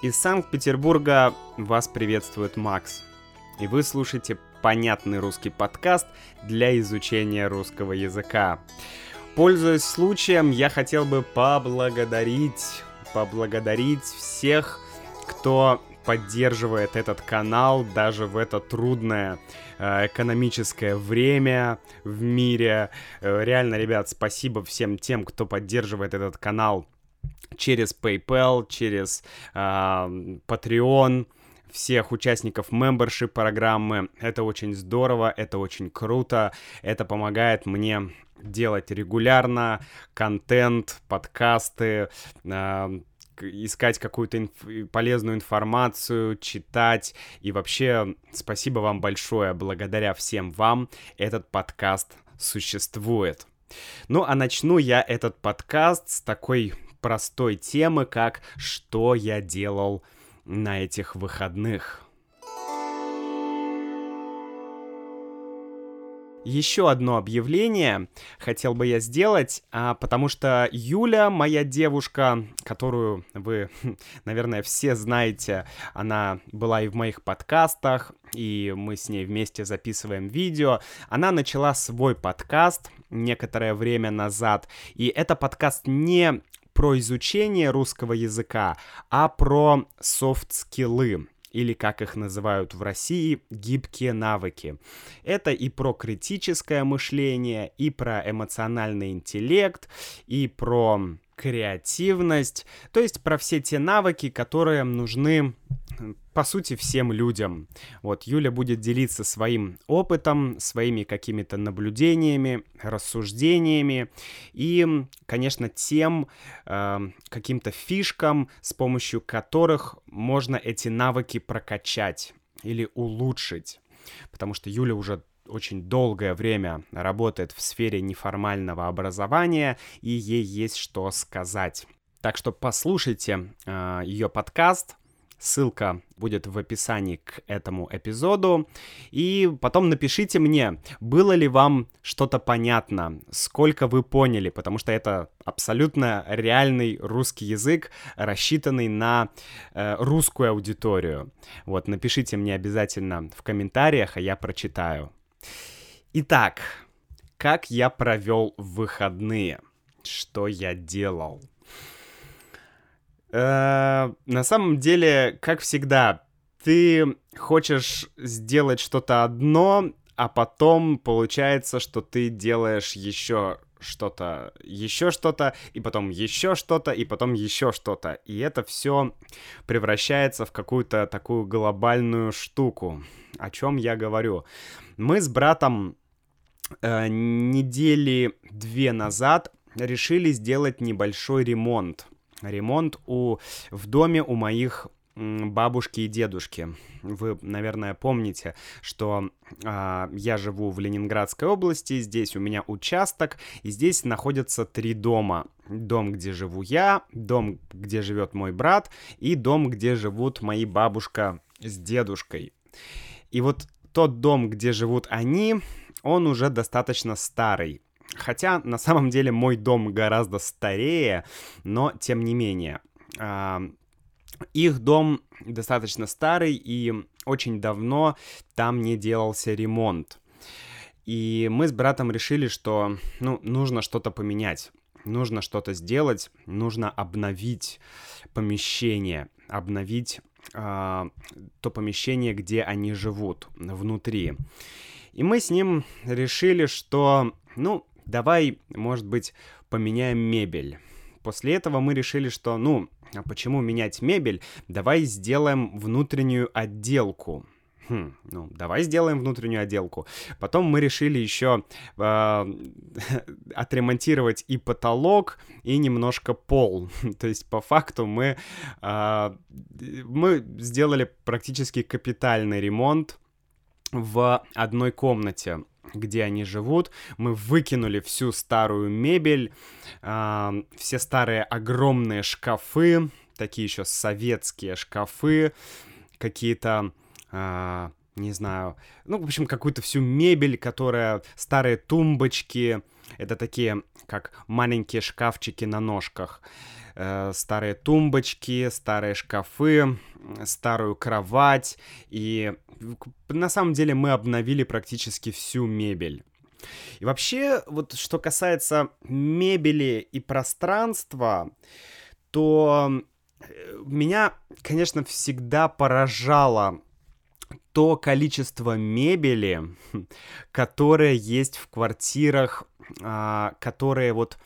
Из Санкт-Петербурга вас приветствует Макс. И вы слушаете понятный русский подкаст для изучения русского языка. Пользуясь случаем, я хотел бы поблагодарить, поблагодарить всех, кто поддерживает этот канал даже в это трудное э, экономическое время в мире. Э, реально, ребят, спасибо всем тем, кто поддерживает этот канал через PayPal, через э, Patreon, всех участников membership программы. Это очень здорово, это очень круто, это помогает мне делать регулярно контент, подкасты, э, искать какую-то инф- полезную информацию, читать. И вообще, спасибо вам большое. Благодаря всем вам этот подкаст существует. Ну, а начну я этот подкаст с такой простой темы, как «Что я делал на этих выходных?» Еще одно объявление хотел бы я сделать, а, потому что Юля, моя девушка, которую вы, наверное, все знаете, она была и в моих подкастах, и мы с ней вместе записываем видео. Она начала свой подкаст некоторое время назад, и это подкаст не про изучение русского языка, а про софт-скиллы или, как их называют в России, гибкие навыки. Это и про критическое мышление, и про эмоциональный интеллект, и про креативность, то есть про все те навыки, которые нужны по сути, всем людям. Вот Юля будет делиться своим опытом, своими какими-то наблюдениями, рассуждениями и, конечно, тем э, каким-то фишкам, с помощью которых можно эти навыки прокачать или улучшить. Потому что Юля уже очень долгое время работает в сфере неформального образования, и ей есть что сказать. Так что послушайте э, ее подкаст, Ссылка будет в описании к этому эпизоду. И потом напишите мне, было ли вам что-то понятно, сколько вы поняли, потому что это абсолютно реальный русский язык, рассчитанный на э, русскую аудиторию. Вот, напишите мне обязательно в комментариях, а я прочитаю. Итак, как я провел выходные? Что я делал? Э, на самом деле, как всегда, ты хочешь сделать что-то одно, а потом получается, что ты делаешь еще что-то, еще что-то, и потом еще что-то, и потом еще что-то. И это все превращается в какую-то такую глобальную штуку. О чем я говорю? Мы с братом э, недели две назад решили сделать небольшой ремонт ремонт у, в доме у моих бабушки и дедушки. Вы, наверное, помните, что э, я живу в Ленинградской области, здесь у меня участок, и здесь находятся три дома. Дом, где живу я, дом, где живет мой брат, и дом, где живут мои бабушка с дедушкой. И вот тот дом, где живут они, он уже достаточно старый. Хотя на самом деле мой дом гораздо старее, но тем не менее. Их дом достаточно старый и очень давно там не делался ремонт. И мы с братом решили, что ну, нужно что-то поменять, нужно что-то сделать, нужно обновить помещение, обновить э, то помещение, где они живут, внутри. И мы с ним решили, что, ну, давай, может быть, поменяем мебель. После этого мы решили, что, ну, а почему менять мебель? Давай сделаем внутреннюю отделку. Хм, ну, давай сделаем внутреннюю отделку. Потом мы решили еще э, отремонтировать и потолок, и немножко пол. То есть, по факту, мы, э, мы сделали практически капитальный ремонт в одной комнате где они живут. Мы выкинули всю старую мебель, э, все старые огромные шкафы, такие еще советские шкафы, какие-то... Э, не знаю, ну, в общем, какую-то всю мебель, которая, старые тумбочки, Это такие, как маленькие шкафчики на ножках. Э, старые тумбочки, старые шкафы, старую кровать. И на самом деле мы обновили практически всю мебель. И вообще, вот что касается мебели и пространства, то э, меня, конечно, всегда поражало то количество мебели, которое есть в квартирах, а, которые вот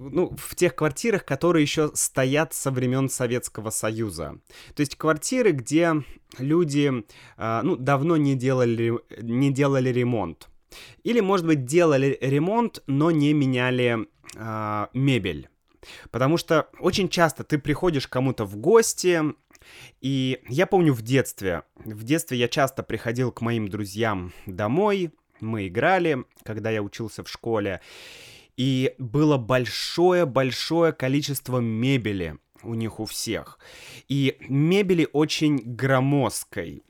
ну, в тех квартирах, которые еще стоят со времен Советского Союза. То есть квартиры, где люди, а, ну, давно не делали, не делали ремонт. Или, может быть, делали ремонт, но не меняли э, мебель. Потому что очень часто ты приходишь кому-то в гости, и я помню в детстве, в детстве я часто приходил к моим друзьям домой, мы играли, когда я учился в школе, и было большое-большое количество мебели у них у всех. И мебели очень громоздкой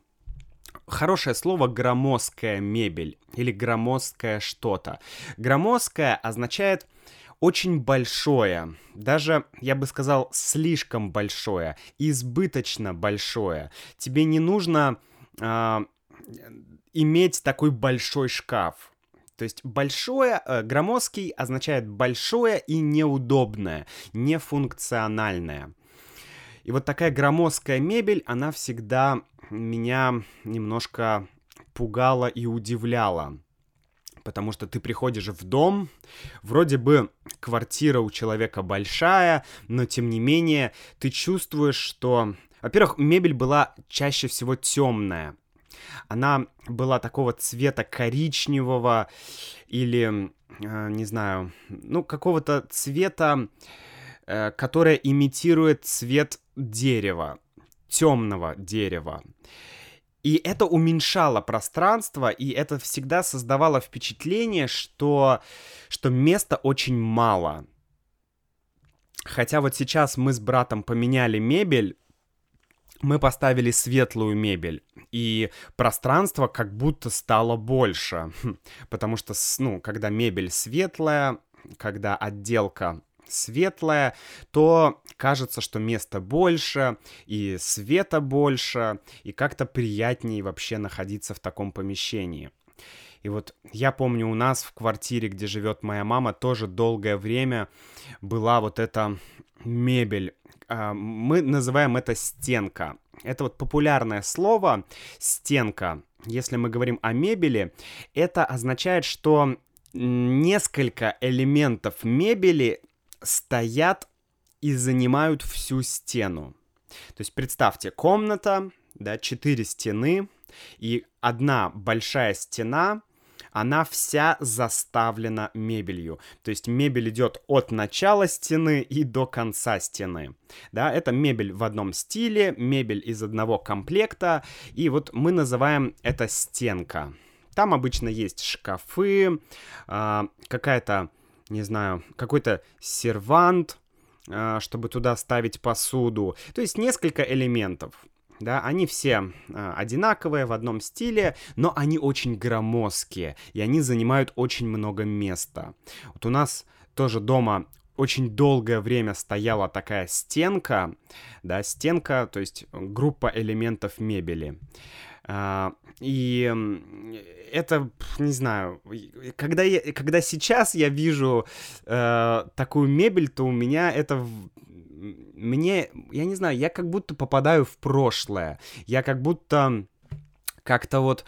хорошее слово громоздкая мебель или громоздкое что-то. Громоздкое означает очень большое, даже, я бы сказал, слишком большое, избыточно большое. Тебе не нужно э, иметь такой большой шкаф. То есть большое, э, громоздкий означает большое и неудобное, нефункциональное. И вот такая громоздкая мебель, она всегда меня немножко пугала и удивляла. Потому что ты приходишь в дом, вроде бы квартира у человека большая, но тем не менее ты чувствуешь, что... Во-первых, мебель была чаще всего темная. Она была такого цвета коричневого или, э, не знаю, ну, какого-то цвета, э, которое имитирует цвет дерева темного дерева. И это уменьшало пространство, и это всегда создавало впечатление, что, что места очень мало. Хотя вот сейчас мы с братом поменяли мебель, мы поставили светлую мебель, и пространство как будто стало больше. Потому что, ну, когда мебель светлая, когда отделка светлая, то кажется, что места больше, и света больше, и как-то приятнее вообще находиться в таком помещении. И вот я помню, у нас в квартире, где живет моя мама, тоже долгое время была вот эта мебель. А, мы называем это стенка. Это вот популярное слово стенка. Если мы говорим о мебели, это означает, что несколько элементов мебели стоят и занимают всю стену. То есть представьте, комната, да, четыре стены, и одна большая стена, она вся заставлена мебелью. То есть мебель идет от начала стены и до конца стены. Да, это мебель в одном стиле, мебель из одного комплекта, и вот мы называем это стенка. Там обычно есть шкафы, э, какая-то не знаю, какой-то сервант, а, чтобы туда ставить посуду. То есть несколько элементов. Да, они все э, одинаковые в одном стиле, но они очень громоздкие, и они занимают очень много места. Вот у нас тоже дома очень долгое время стояла такая стенка, да, стенка, то есть группа элементов мебели. А, и это, не знаю, когда, я, когда сейчас я вижу э, такую мебель, то у меня это мне, я не знаю, я как будто попадаю в прошлое. Я как будто как-то вот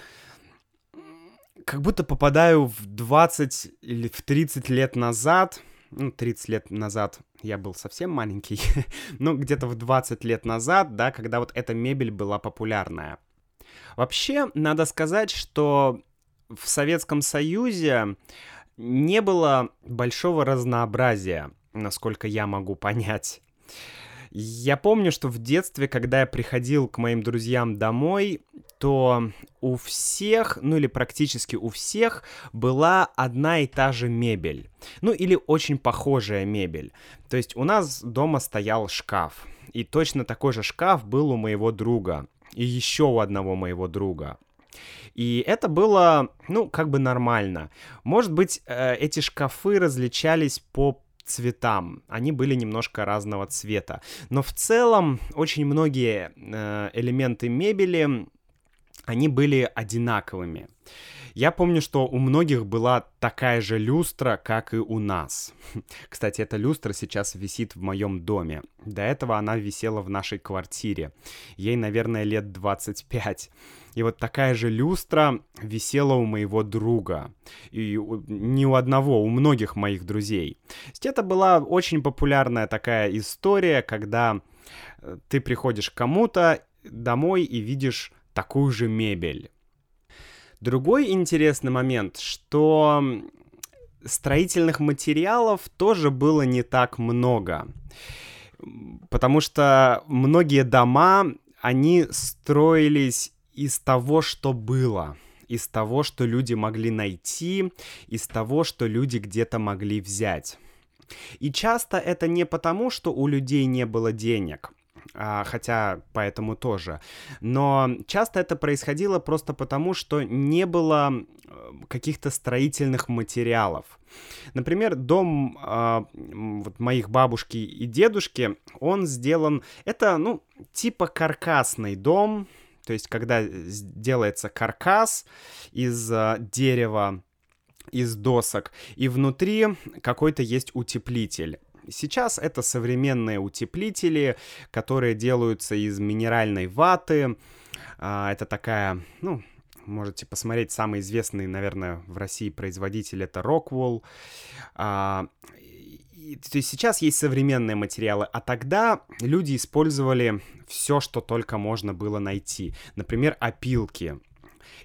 как будто попадаю в 20 или в 30 лет назад. Ну, 30 лет назад я был совсем маленький. но где-то в 20 лет назад, да, когда вот эта мебель была популярная. Вообще, надо сказать, что в Советском Союзе не было большого разнообразия, насколько я могу понять. Я помню, что в детстве, когда я приходил к моим друзьям домой, то у всех, ну или практически у всех, была одна и та же мебель. Ну или очень похожая мебель. То есть у нас дома стоял шкаф. И точно такой же шкаф был у моего друга и еще у одного моего друга. И это было, ну, как бы нормально. Может быть, э, эти шкафы различались по цветам. Они были немножко разного цвета. Но в целом очень многие э, элементы мебели, они были одинаковыми. Я помню, что у многих была такая же люстра, как и у нас. Кстати, эта люстра сейчас висит в моем доме. До этого она висела в нашей квартире. Ей, наверное, лет 25. И вот такая же люстра висела у моего друга. И не у одного, у многих моих друзей. Это была очень популярная такая история, когда э, ты приходишь к кому-то домой и видишь такую же мебель. Другой интересный момент, что строительных материалов тоже было не так много. Потому что многие дома, они строились из того, что было из того, что люди могли найти, из того, что люди где-то могли взять. И часто это не потому, что у людей не было денег, хотя поэтому тоже. Но часто это происходило просто потому, что не было э, каких-то строительных материалов. Например, дом э, вот моих бабушки и дедушки, он сделан, это, ну, типа каркасный дом, то есть когда делается каркас из э, дерева, из досок, и внутри какой-то есть утеплитель. Сейчас это современные утеплители, которые делаются из минеральной ваты. А, это такая, ну, можете посмотреть, самый известный, наверное, в России производитель это Rockwell. А, то есть сейчас есть современные материалы, а тогда люди использовали все, что только можно было найти. Например, опилки.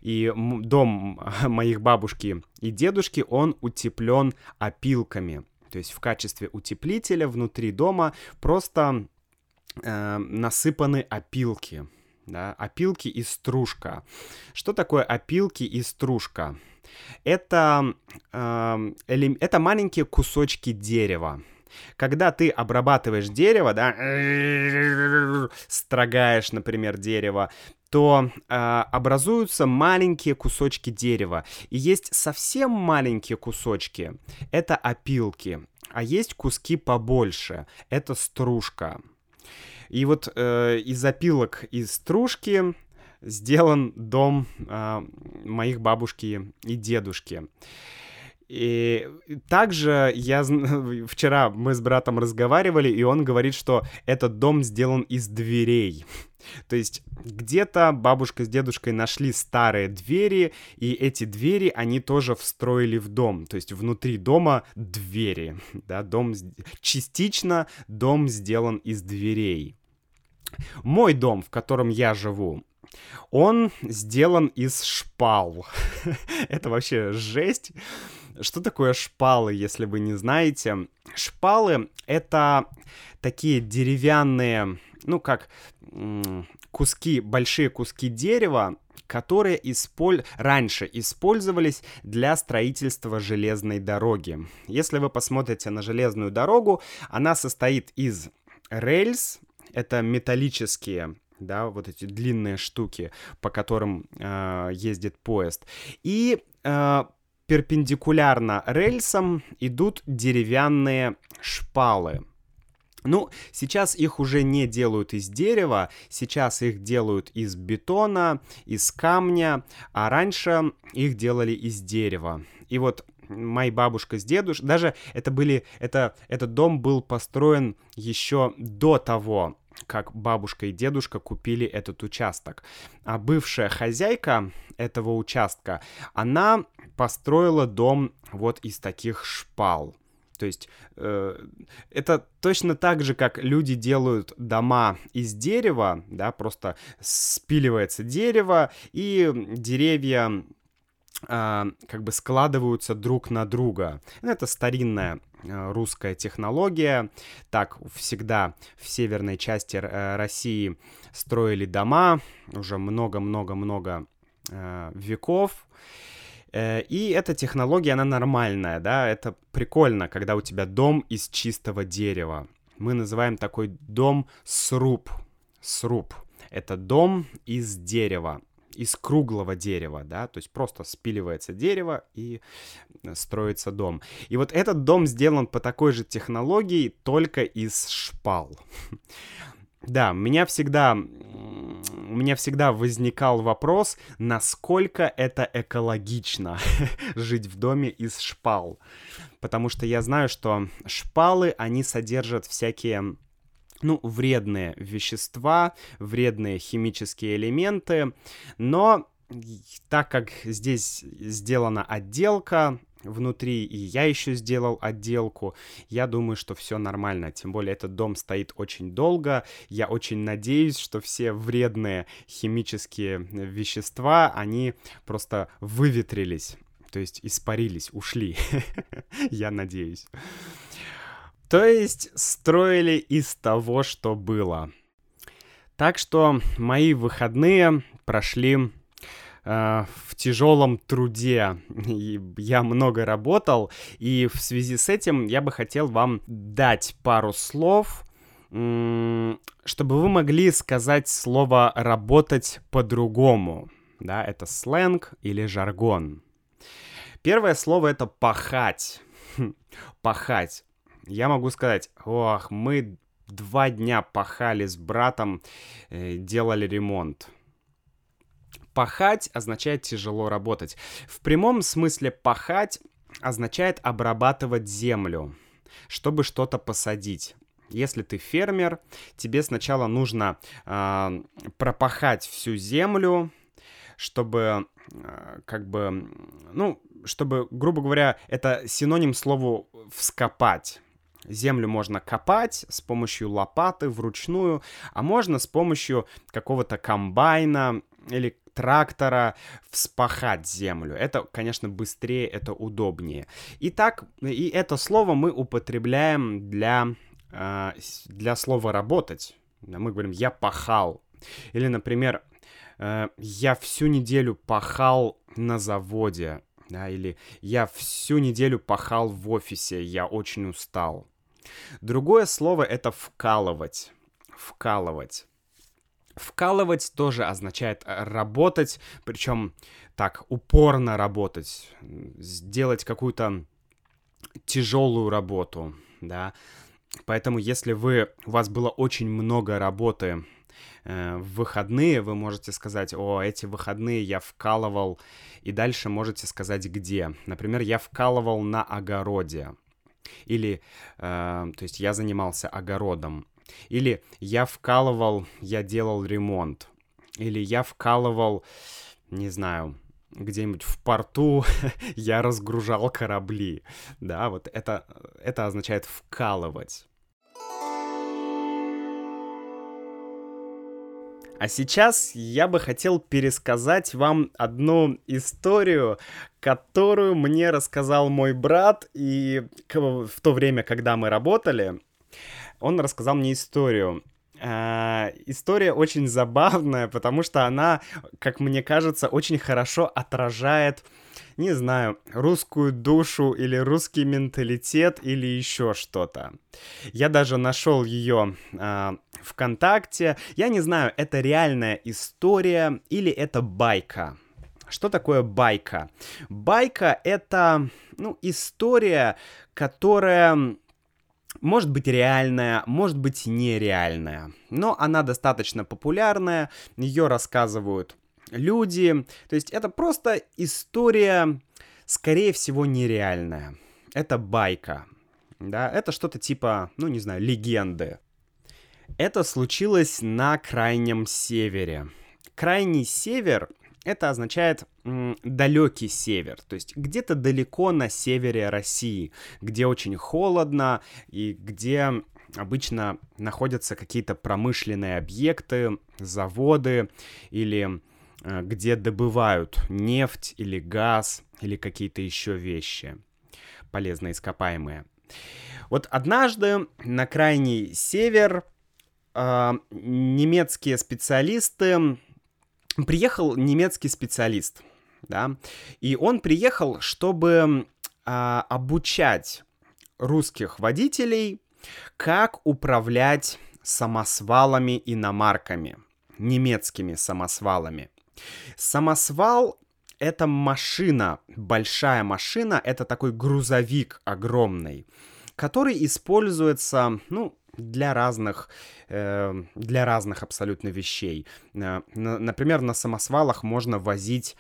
И дом моих бабушки и дедушки, он утеплен опилками. То есть в качестве утеплителя внутри дома просто э, насыпаны опилки. Да, опилки и стружка. Что такое опилки и стружка? Это, э, элем... это маленькие кусочки дерева. Когда ты обрабатываешь дерево, да, строгаешь, например, дерево, то э, образуются маленькие кусочки дерева. И есть совсем маленькие кусочки, это опилки, а есть куски побольше, это стружка. И вот э, из опилок из стружки сделан дом э, моих бабушки и дедушки. И также я вчера мы с братом разговаривали, и он говорит, что этот дом сделан из дверей. То есть где-то бабушка с дедушкой нашли старые двери, и эти двери они тоже встроили в дом. То есть внутри дома двери. Да, дом частично дом сделан из дверей. Мой дом, в котором я живу, он сделан из шпал. Это вообще жесть. Что такое шпалы, если вы не знаете? Шпалы — это такие деревянные, ну как куски, большие куски дерева, которые исполь... раньше использовались для строительства железной дороги. Если вы посмотрите на железную дорогу, она состоит из рельс, это металлические да, вот эти длинные штуки, по которым э, ездит поезд. И э, перпендикулярно рельсам идут деревянные шпалы. Ну, сейчас их уже не делают из дерева, сейчас их делают из бетона, из камня, а раньше их делали из дерева. И вот моя бабушка с дедушкой, даже это были, это, этот дом был построен еще до того, как бабушка и дедушка купили этот участок. А бывшая хозяйка этого участка, она построила дом вот из таких шпал. То есть э, это точно так же, как люди делают дома из дерева, да, просто спиливается дерево, и деревья э, как бы складываются друг на друга. Это старинная э, русская технология. Так всегда в северной части э, России строили дома уже много-много-много э, веков. Э, и эта технология, она нормальная, да, это прикольно, когда у тебя дом из чистого дерева. Мы называем такой дом сруб. Сруб. Это дом из дерева. Из круглого дерева, да, то есть просто спиливается дерево и строится дом. И вот этот дом сделан по такой же технологии, только из шпал. Да, меня всегда, у меня всегда возникал вопрос, насколько это экологично жить в доме из шпал. Потому что я знаю, что шпалы, они содержат всякие ну, вредные вещества, вредные химические элементы, но так как здесь сделана отделка, внутри, и я еще сделал отделку. Я думаю, что все нормально. Тем более этот дом стоит очень долго. Я очень надеюсь, что все вредные химические вещества, они просто выветрились. То есть испарились, ушли. я надеюсь. То есть строили из того, что было. Так что мои выходные прошли Э, в тяжелом труде. Я много работал, и в связи с этим я бы хотел вам дать пару слов, чтобы вы могли сказать слово «работать по-другому». Да, это сленг или жаргон. Первое слово — это «пахать». пахать. Я могу сказать, ох, мы два дня пахали с братом, э, делали ремонт. Пахать означает тяжело работать. В прямом смысле пахать означает обрабатывать землю, чтобы что-то посадить. Если ты фермер, тебе сначала нужно э, пропахать всю землю, чтобы э, как бы, ну, чтобы, грубо говоря, это синоним слову вскопать. Землю можно копать с помощью лопаты вручную, а можно с помощью какого-то комбайна или трактора вспахать землю. Это, конечно, быстрее, это удобнее. Итак, и это слово мы употребляем для, э, для слова «работать». Мы говорим «я пахал». Или, например, э, «я всю неделю пахал на заводе». Да, или «я всю неделю пахал в офисе, я очень устал». Другое слово — это «вкалывать». Вкалывать. Вкалывать тоже означает э, работать, причем так упорно работать, сделать какую-то тяжелую работу, да. Поэтому, если вы, у вас было очень много работы в выходные, вы можете сказать, о, эти выходные я вкалывал, и дальше можете сказать, где. Например, я вкалывал на огороде. Или, э, то есть я занимался огородом. Или я вкалывал, я делал ремонт. Или я вкалывал, не знаю, где-нибудь в порту я разгружал корабли. Да, вот это, это означает вкалывать. А сейчас я бы хотел пересказать вам одну историю, которую мне рассказал мой брат, и в то время, когда мы работали, он рассказал мне историю. Uh, история очень забавная, потому что она, как мне кажется, очень хорошо отражает, не знаю, русскую душу или русский менталитет или еще что-то. Я даже нашел ее uh, ВКонтакте. Я не знаю, это реальная история или это байка. Что такое байка? Байка — это, ну, история, которая может быть реальная, может быть нереальная, но она достаточно популярная, ее рассказывают люди, то есть это просто история, скорее всего, нереальная. Это байка, да, это что-то типа, ну не знаю, легенды. Это случилось на крайнем севере. Крайний север это означает далекий север, то есть где-то далеко на севере России, где очень холодно и где обычно находятся какие-то промышленные объекты, заводы или где добывают нефть или газ или какие-то еще вещи полезные ископаемые. Вот однажды на крайний север э, немецкие специалисты приехал немецкий специалист, да, и он приехал, чтобы а, обучать русских водителей, как управлять самосвалами иномарками, немецкими самосвалами. Самосвал — это машина, большая машина, это такой грузовик огромный, который используется, ну, для разных, э, для разных абсолютно вещей. Э, например, на самосвалах можно возить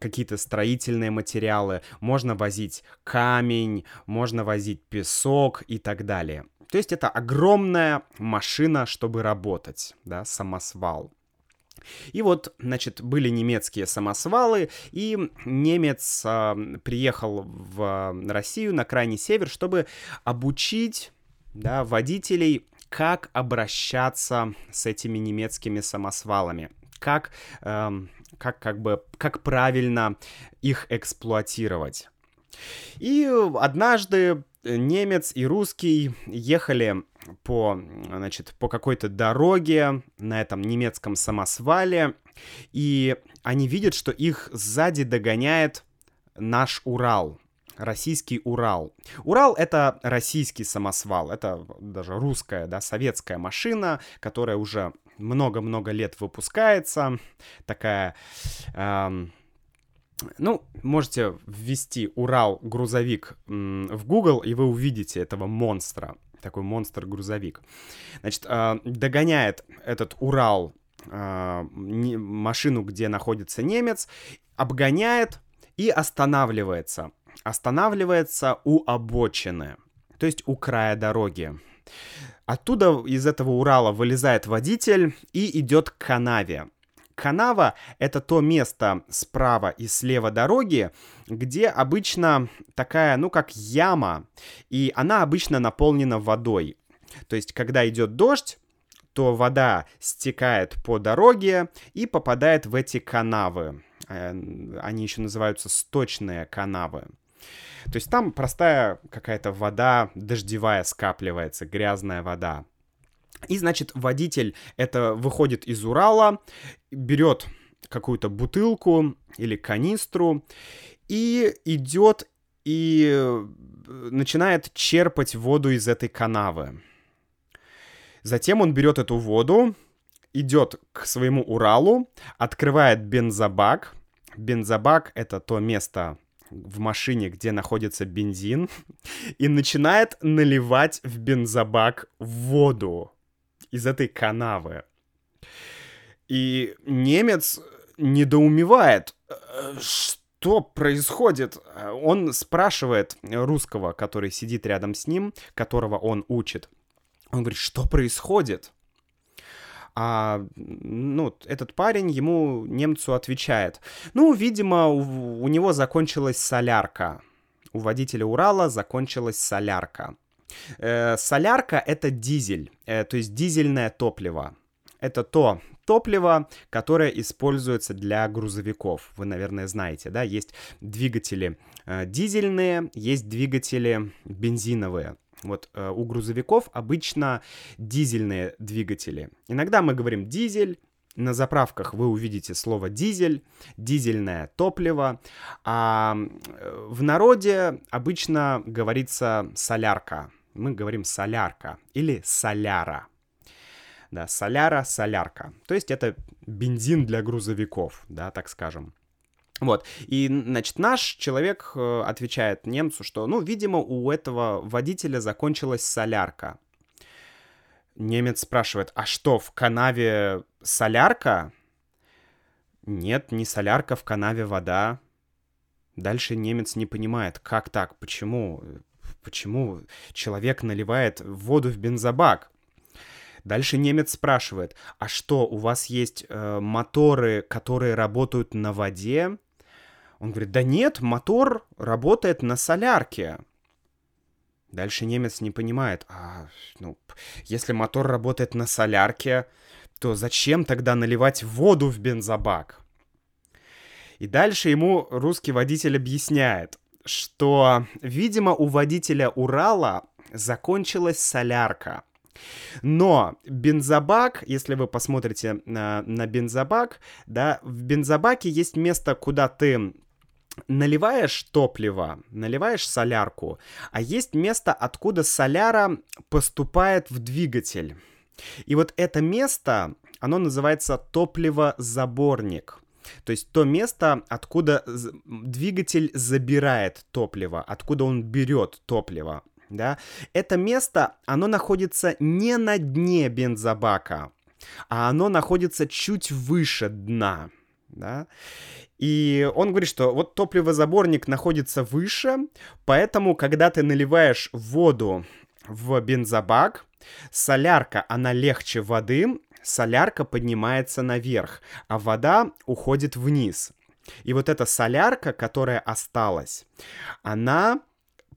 какие-то строительные материалы, можно возить камень, можно возить песок и так далее. То есть это огромная машина, чтобы работать, да, самосвал. И вот, значит, были немецкие самосвалы, и немец э, приехал в Россию на крайний север, чтобы обучить да, водителей, как обращаться с этими немецкими самосвалами, как, эм, как, как бы, как правильно их эксплуатировать. И однажды немец и русский ехали по, значит, по какой-то дороге на этом немецком самосвале, и они видят, что их сзади догоняет наш Урал российский Урал. Урал — это российский самосвал, это даже русская, да, советская машина, которая уже много-много лет выпускается, такая... Эм, ну, можете ввести Урал грузовик в Google, и вы увидите этого монстра, такой монстр-грузовик. Значит, э, догоняет этот Урал э, машину, где находится немец, обгоняет и останавливается останавливается у обочины, то есть у края дороги. Оттуда из этого Урала вылезает водитель и идет к канаве. Канава — это то место справа и слева дороги, где обычно такая, ну, как яма, и она обычно наполнена водой. То есть, когда идет дождь, то вода стекает по дороге и попадает в эти канавы. Э, они еще называются сточные канавы. То есть там простая какая-то вода дождевая скапливается, грязная вода. И, значит, водитель это выходит из Урала, берет какую-то бутылку или канистру и идет и э, начинает черпать воду из этой канавы. Затем он берет эту воду, идет к своему Уралу, открывает бензобак. Бензобак — это то место, в машине, где находится бензин, и начинает наливать в бензобак воду из этой канавы. И немец недоумевает, «Э, что происходит. Он спрашивает русского, который сидит рядом с ним, которого он учит. Он говорит, что происходит? А, ну, этот парень ему, немцу, отвечает. Ну, видимо, у, у него закончилась солярка. У водителя Урала закончилась солярка. Э, солярка — это дизель, э, то есть дизельное топливо. Это то топливо, которое используется для грузовиков. Вы, наверное, знаете, да, есть двигатели э, дизельные, есть двигатели бензиновые. Вот у грузовиков обычно дизельные двигатели. Иногда мы говорим дизель, на заправках вы увидите слово дизель, дизельное топливо, а в народе обычно говорится солярка. Мы говорим солярка или соляра. Да, соляра, солярка. То есть это бензин для грузовиков, да, так скажем. Вот, и, значит, наш человек э, отвечает немцу, что, ну, видимо, у этого водителя закончилась солярка. Немец спрашивает, а что, в канаве солярка? Нет, не солярка, в канаве вода. Дальше немец не понимает, как так, почему, почему человек наливает воду в бензобак. Дальше немец спрашивает, а что, у вас есть э, моторы, которые работают на воде? Он говорит, да нет, мотор работает на солярке. Дальше немец не понимает, а, ну, если мотор работает на солярке, то зачем тогда наливать воду в бензобак? И дальше ему русский водитель объясняет, что, видимо, у водителя Урала закончилась солярка. Но бензобак, если вы посмотрите на, на бензобак, да, в бензобаке есть место, куда ты наливаешь топливо, наливаешь солярку, а есть место, откуда соляра поступает в двигатель. И вот это место, оно называется топливозаборник. То есть то место, откуда двигатель забирает топливо, откуда он берет топливо, да, это место, оно находится не на дне бензобака, а оно находится чуть выше дна, да. И он говорит, что вот топливозаборник находится выше, поэтому, когда ты наливаешь воду в бензобак, солярка, она легче воды, солярка поднимается наверх, а вода уходит вниз. И вот эта солярка, которая осталась, она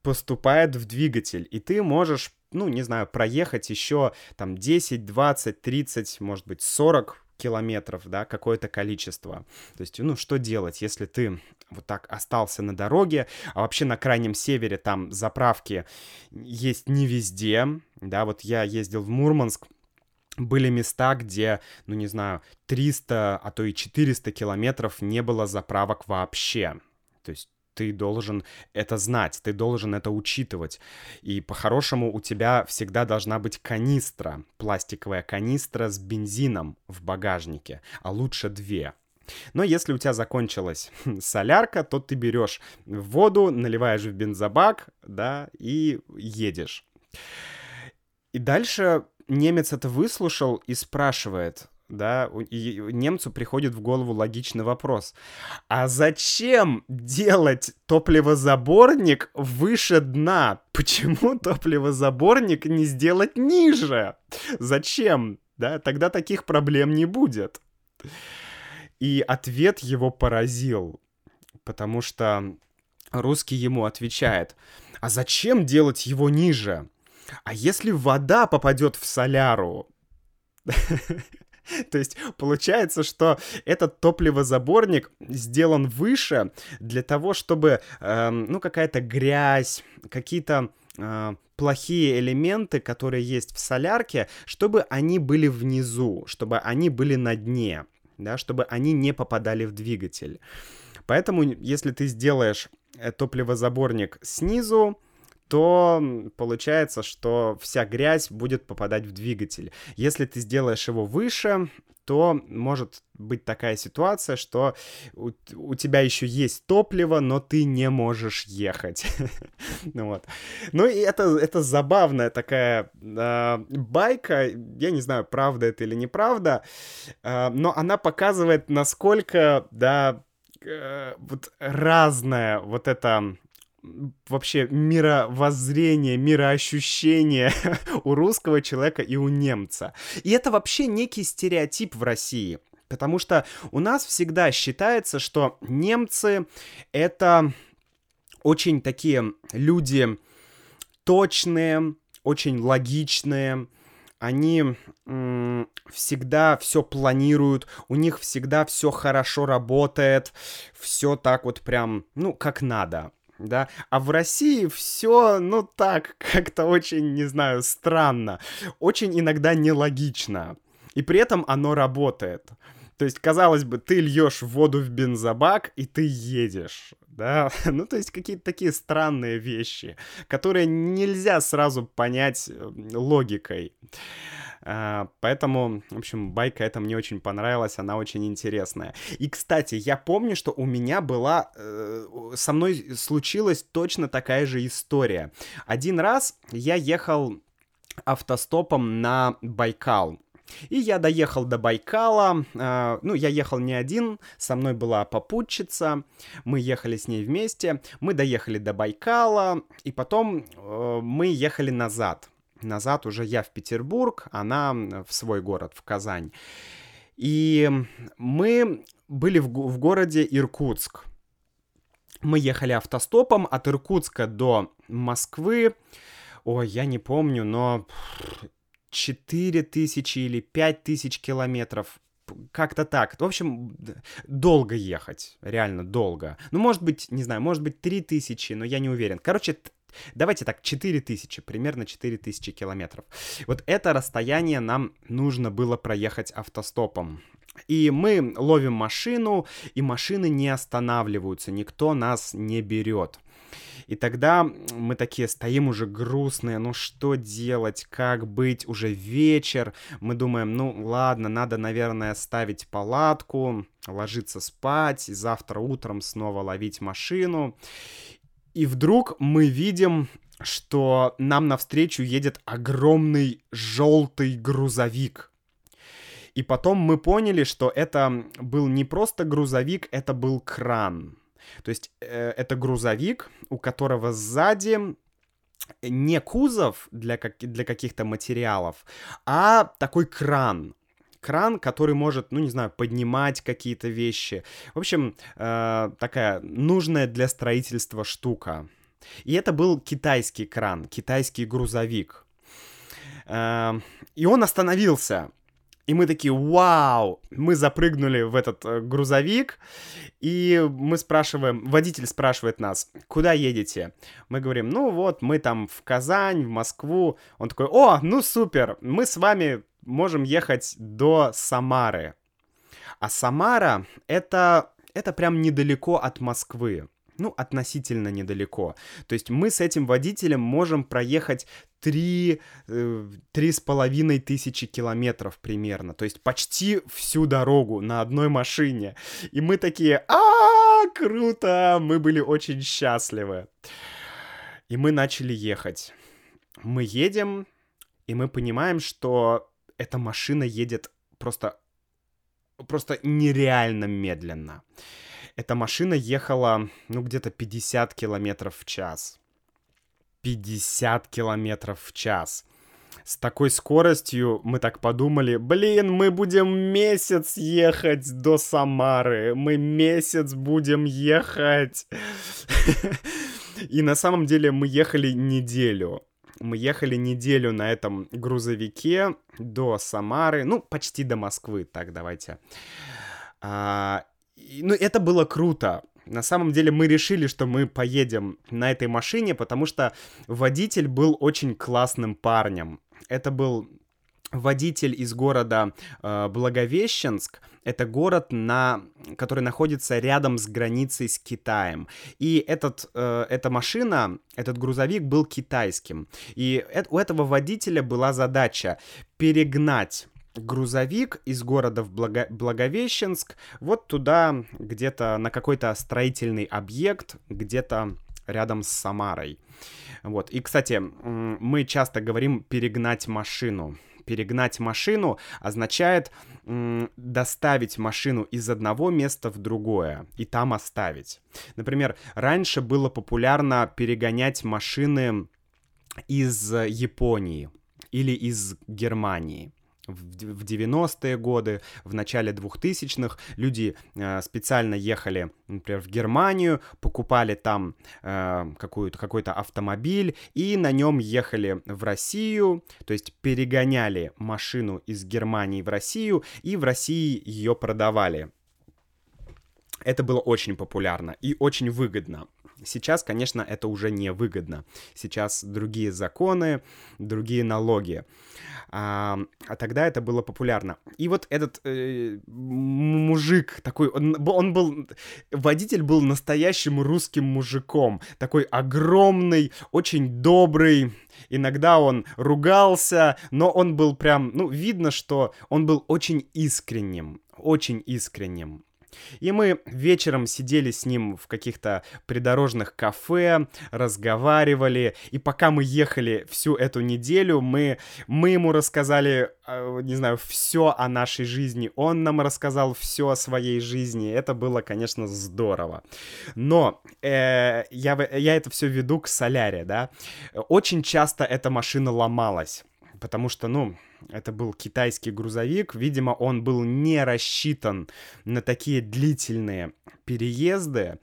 поступает в двигатель, и ты можешь, ну, не знаю, проехать еще там 10, 20, 30, может быть, 40 километров, да, какое-то количество. То есть, ну, что делать, если ты вот так остался на дороге, а вообще на крайнем севере там заправки есть не везде, да, вот я ездил в Мурманск, были места, где, ну не знаю, 300, а то и 400 километров не было заправок вообще. То есть ты должен это знать, ты должен это учитывать. И по-хорошему у тебя всегда должна быть канистра, пластиковая канистра с бензином в багажнике, а лучше две. Но если у тебя закончилась солярка, то ты берешь воду, наливаешь в бензобак, да, и едешь. И дальше немец это выслушал и спрашивает, да, и немцу приходит в голову логичный вопрос. А зачем делать топливозаборник выше дна? Почему топливозаборник не сделать ниже? Зачем? Да, тогда таких проблем не будет. И ответ его поразил, потому что русский ему отвечает, а зачем делать его ниже? А если вода попадет в соляру? То есть получается, что этот топливозаборник сделан выше для того, чтобы, э, ну, какая-то грязь, какие-то э, плохие элементы, которые есть в солярке, чтобы они были внизу, чтобы они были на дне, да, чтобы они не попадали в двигатель. Поэтому, если ты сделаешь э, топливозаборник снизу, то получается, что вся грязь будет попадать в двигатель. Если ты сделаешь его выше, то может быть такая ситуация, что у, у тебя еще есть топливо, но ты не можешь ехать. ну вот. Ну и это, это забавная такая э, байка, я не знаю, правда это или неправда, э, но она показывает, насколько, да, э, вот разная вот эта вообще мировоззрение, мироощущение у русского человека и у немца. И это вообще некий стереотип в России. Потому что у нас всегда считается, что немцы это очень такие люди точные, очень логичные, они всегда все планируют, у них всегда все хорошо работает, все так вот прям, ну, как надо да, а в России все, ну так, как-то очень, не знаю, странно, очень иногда нелогично, и при этом оно работает. То есть, казалось бы, ты льешь воду в бензобак, и ты едешь, да, ну, то есть какие-то такие странные вещи, которые нельзя сразу понять э, логикой. А, поэтому, в общем, байка эта мне очень понравилась, она очень интересная. И, кстати, я помню, что у меня была... Э, со мной случилась точно такая же история. Один раз я ехал автостопом на Байкал. И я доехал до Байкала. Э, ну, я ехал не один, со мной была попутчица. Мы ехали с ней вместе. Мы доехали до Байкала, и потом э, мы ехали назад назад уже я в Петербург, она в свой город, в Казань. И мы были в, в городе Иркутск. Мы ехали автостопом от Иркутска до Москвы. Ой, я не помню, но 4 тысячи или 5 тысяч километров. Как-то так. В общем, долго ехать. Реально долго. Ну, может быть, не знаю, может быть 3 тысячи, но я не уверен. Короче, Давайте так, 4000, примерно 4000 километров. Вот это расстояние нам нужно было проехать автостопом. И мы ловим машину, и машины не останавливаются, никто нас не берет. И тогда мы такие стоим уже грустные, ну что делать, как быть, уже вечер. Мы думаем, ну ладно, надо, наверное, ставить палатку, ложиться спать, и завтра утром снова ловить машину. И вдруг мы видим, что нам навстречу едет огромный желтый грузовик. И потом мы поняли, что это был не просто грузовик, это был кран. То есть э, это грузовик, у которого сзади не кузов для, как, для каких-то материалов, а такой кран. Кран, который может, ну не знаю, поднимать какие-то вещи. В общем, э, такая нужная для строительства штука. И это был китайский кран, китайский грузовик. Э, и он остановился. И мы такие, вау! Мы запрыгнули в этот э, грузовик, и мы спрашиваем, водитель спрашивает нас, куда едете? Мы говорим, ну вот, мы там в Казань, в Москву. Он такой, о, ну супер, мы с вами можем ехать до Самары. А Самара это, это прям недалеко от Москвы ну, относительно недалеко. То есть мы с этим водителем можем проехать три, э, три с половиной тысячи километров примерно. То есть почти всю дорогу на одной машине. И мы такие, а, круто! Мы были очень счастливы. И мы начали ехать. Мы едем, и мы понимаем, что эта машина едет просто, просто нереально медленно эта машина ехала, ну, где-то 50 километров в час. 50 километров в час. С такой скоростью мы так подумали, блин, мы будем месяц ехать до Самары, мы месяц будем ехать. И на самом деле мы ехали неделю. Мы ехали неделю на этом грузовике до Самары, ну, почти до Москвы, так давайте. А, ну, это было круто. На самом деле мы решили, что мы поедем на этой машине, потому что водитель был очень классным парнем. Это был водитель из города э, Благовещенск. Это город, на, который находится рядом с границей с Китаем. И этот, э, эта машина, этот грузовик был китайским. И это, у этого водителя была задача перегнать грузовик из города в Благо... Благовещенск вот туда, где-то на какой-то строительный объект, где-то рядом с Самарой. Вот. И, кстати, мы часто говорим перегнать машину. Перегнать машину означает доставить машину из одного места в другое и там оставить. Например, раньше было популярно перегонять машины из Японии или из Германии в 90-е годы, в начале 2000-х люди э, специально ехали, например, в Германию, покупали там э, какую-то, какой-то автомобиль и на нем ехали в Россию, то есть перегоняли машину из Германии в Россию и в России ее продавали. Это было очень популярно и очень выгодно. Сейчас, конечно, это уже не выгодно. Сейчас другие законы, другие налоги. А, а тогда это было популярно. И вот этот э, мужик такой, он, он был, водитель был настоящим русским мужиком, такой огромный, очень добрый. Иногда он ругался, но он был прям, ну, видно, что он был очень искренним, очень искренним. И мы вечером сидели с ним в каких-то придорожных кафе, разговаривали, и пока мы ехали всю эту неделю, мы, мы ему рассказали, а, не знаю, все о нашей жизни, он нам рассказал все о своей жизни, это было, конечно, здорово. Но э, я, я это все веду к соляре, да, очень часто эта машина ломалась, потому что, ну, это был китайский грузовик. Видимо, он был не рассчитан на такие длительные переезды,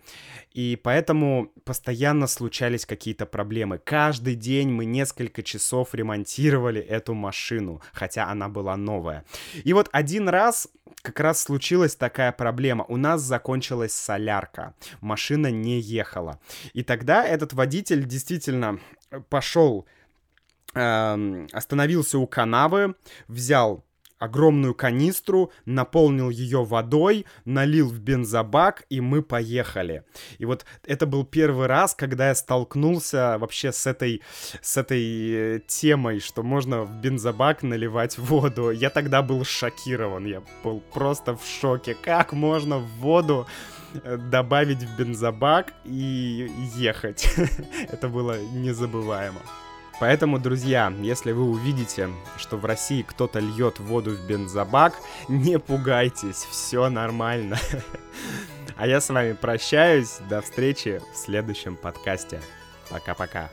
и поэтому постоянно случались какие-то проблемы. Каждый день мы несколько часов ремонтировали эту машину, хотя она была новая. И вот один раз как раз случилась такая проблема. У нас закончилась солярка, машина не ехала. И тогда этот водитель действительно пошел Эм, остановился у канавы, взял огромную канистру, наполнил ее водой, налил в бензобак, и мы поехали. И вот это был первый раз, когда я столкнулся вообще с этой, с этой э, темой, что можно в бензобак наливать воду. Я тогда был шокирован, я был просто в шоке. Как можно в воду э, добавить в бензобак и ехать? это было незабываемо. Поэтому, друзья, если вы увидите, что в России кто-то льет воду в бензобак, не пугайтесь, все нормально. А я с вами прощаюсь. До встречи в следующем подкасте. Пока-пока.